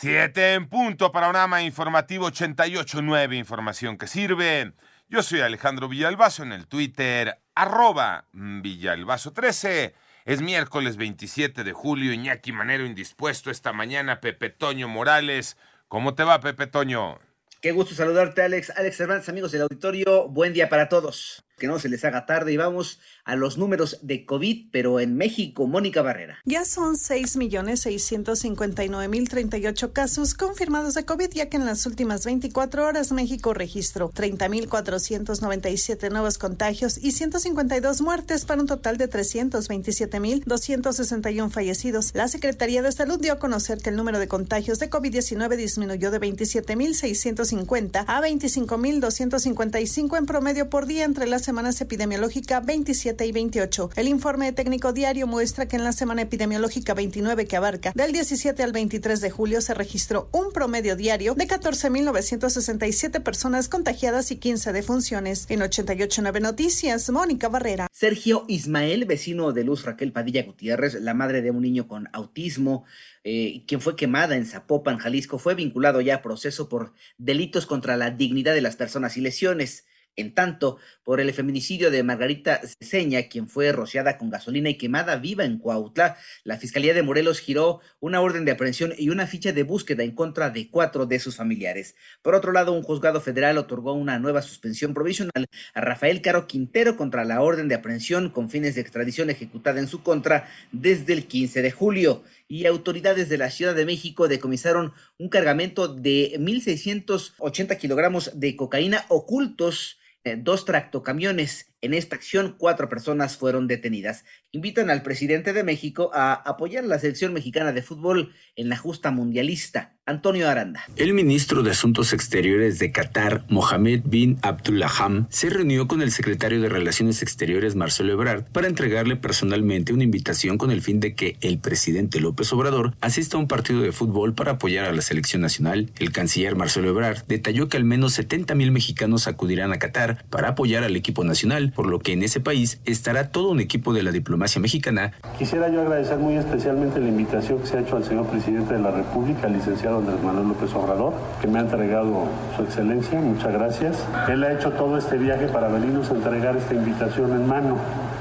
Siete en punto, panorama informativo 88.9, información que sirve. Yo soy Alejandro Villalbazo en el Twitter, arroba Villalbazo13. Es miércoles 27 de julio, Iñaki Manero indispuesto esta mañana, Pepe Toño Morales. ¿Cómo te va, Pepe Toño? Qué gusto saludarte, Alex. Alex Hernández, amigos del auditorio, buen día para todos que no se les haga tarde y vamos a los números de COVID, pero en México, Mónica Barrera. Ya son 6.659.038 casos confirmados de COVID, ya que en las últimas 24 horas México registró 30.497 nuevos contagios y 152 muertes para un total de 327.261 fallecidos. La Secretaría de Salud dio a conocer que el número de contagios de COVID-19 disminuyó de 27.650 a 25.255 en promedio por día entre las semanas epidemiológica 27 y 28. El informe técnico diario muestra que en la semana epidemiológica 29 que abarca del 17 al 23 de julio se registró un promedio diario de 14.967 personas contagiadas y 15 defunciones. En 88.9 Noticias, Mónica Barrera. Sergio Ismael, vecino de Luz Raquel Padilla Gutiérrez, la madre de un niño con autismo, eh, quien fue quemada en Zapopan, Jalisco, fue vinculado ya a proceso por delitos contra la dignidad de las personas y lesiones. En tanto, por el feminicidio de Margarita Ceseña, quien fue rociada con gasolina y quemada viva en Cuautla, la Fiscalía de Morelos giró una orden de aprehensión y una ficha de búsqueda en contra de cuatro de sus familiares. Por otro lado, un juzgado federal otorgó una nueva suspensión provisional a Rafael Caro Quintero contra la orden de aprehensión con fines de extradición ejecutada en su contra desde el 15 de julio y autoridades de la Ciudad de México decomisaron un cargamento de 1.680 kilogramos de cocaína ocultos eh, dos tractocamiones. En esta acción, cuatro personas fueron detenidas. Invitan al presidente de México a apoyar la selección mexicana de fútbol en la justa mundialista. Antonio Aranda. El ministro de Asuntos Exteriores de Qatar, Mohamed bin Abdullaham, se reunió con el secretario de Relaciones Exteriores, Marcelo Ebrard, para entregarle personalmente una invitación con el fin de que el presidente López Obrador asista a un partido de fútbol para apoyar a la selección nacional. El canciller Marcelo Ebrard detalló que al menos 70 mil mexicanos acudirán a Qatar para apoyar al equipo nacional, por lo que en ese país estará todo un equipo de la diplomacia mexicana. Quisiera yo agradecer muy especialmente la invitación que se ha hecho al señor presidente de la República, licenciado Andrés Manuel López Obrador, que me ha entregado su excelencia. Muchas gracias. Él ha hecho todo este viaje para venirnos a entregar esta invitación en mano.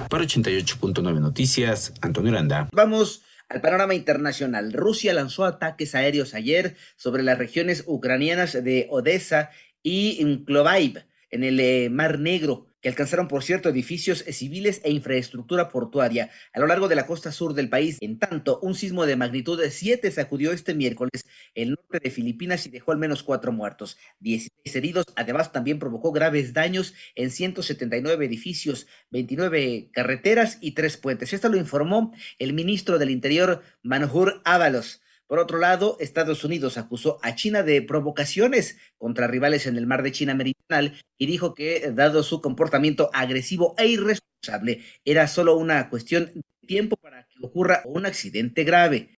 Para 88.9 Noticias, Antonio Aranda. Vamos al panorama internacional, Rusia lanzó ataques aéreos ayer sobre las regiones ucranianas de Odessa y Nklovaib en el eh, Mar Negro que alcanzaron, por cierto, edificios civiles e infraestructura portuaria a lo largo de la costa sur del país. En tanto, un sismo de magnitud de 7 sacudió este miércoles el norte de Filipinas y dejó al menos cuatro muertos, 16 heridos. Además, también provocó graves daños en 179 edificios, 29 carreteras y tres puentes. Esto lo informó el ministro del Interior, Manjur Ábalos. Por otro lado, Estados Unidos acusó a China de provocaciones contra rivales en el mar de China Meridional y dijo que, dado su comportamiento agresivo e irresponsable, era solo una cuestión de tiempo para que ocurra un accidente grave.